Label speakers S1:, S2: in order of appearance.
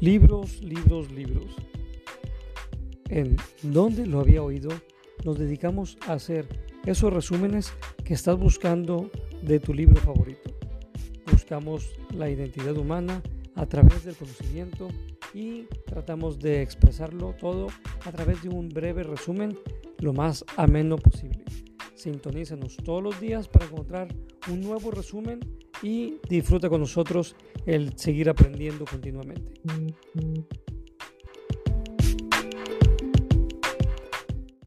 S1: Libros, libros, libros. En donde lo había oído, nos dedicamos a hacer esos resúmenes que estás buscando de tu libro favorito. Buscamos la identidad humana a través del conocimiento y tratamos de expresarlo todo a través de un breve resumen lo más ameno posible. Sintonízanos todos los días para encontrar un nuevo resumen y disfruta con nosotros el seguir aprendiendo continuamente.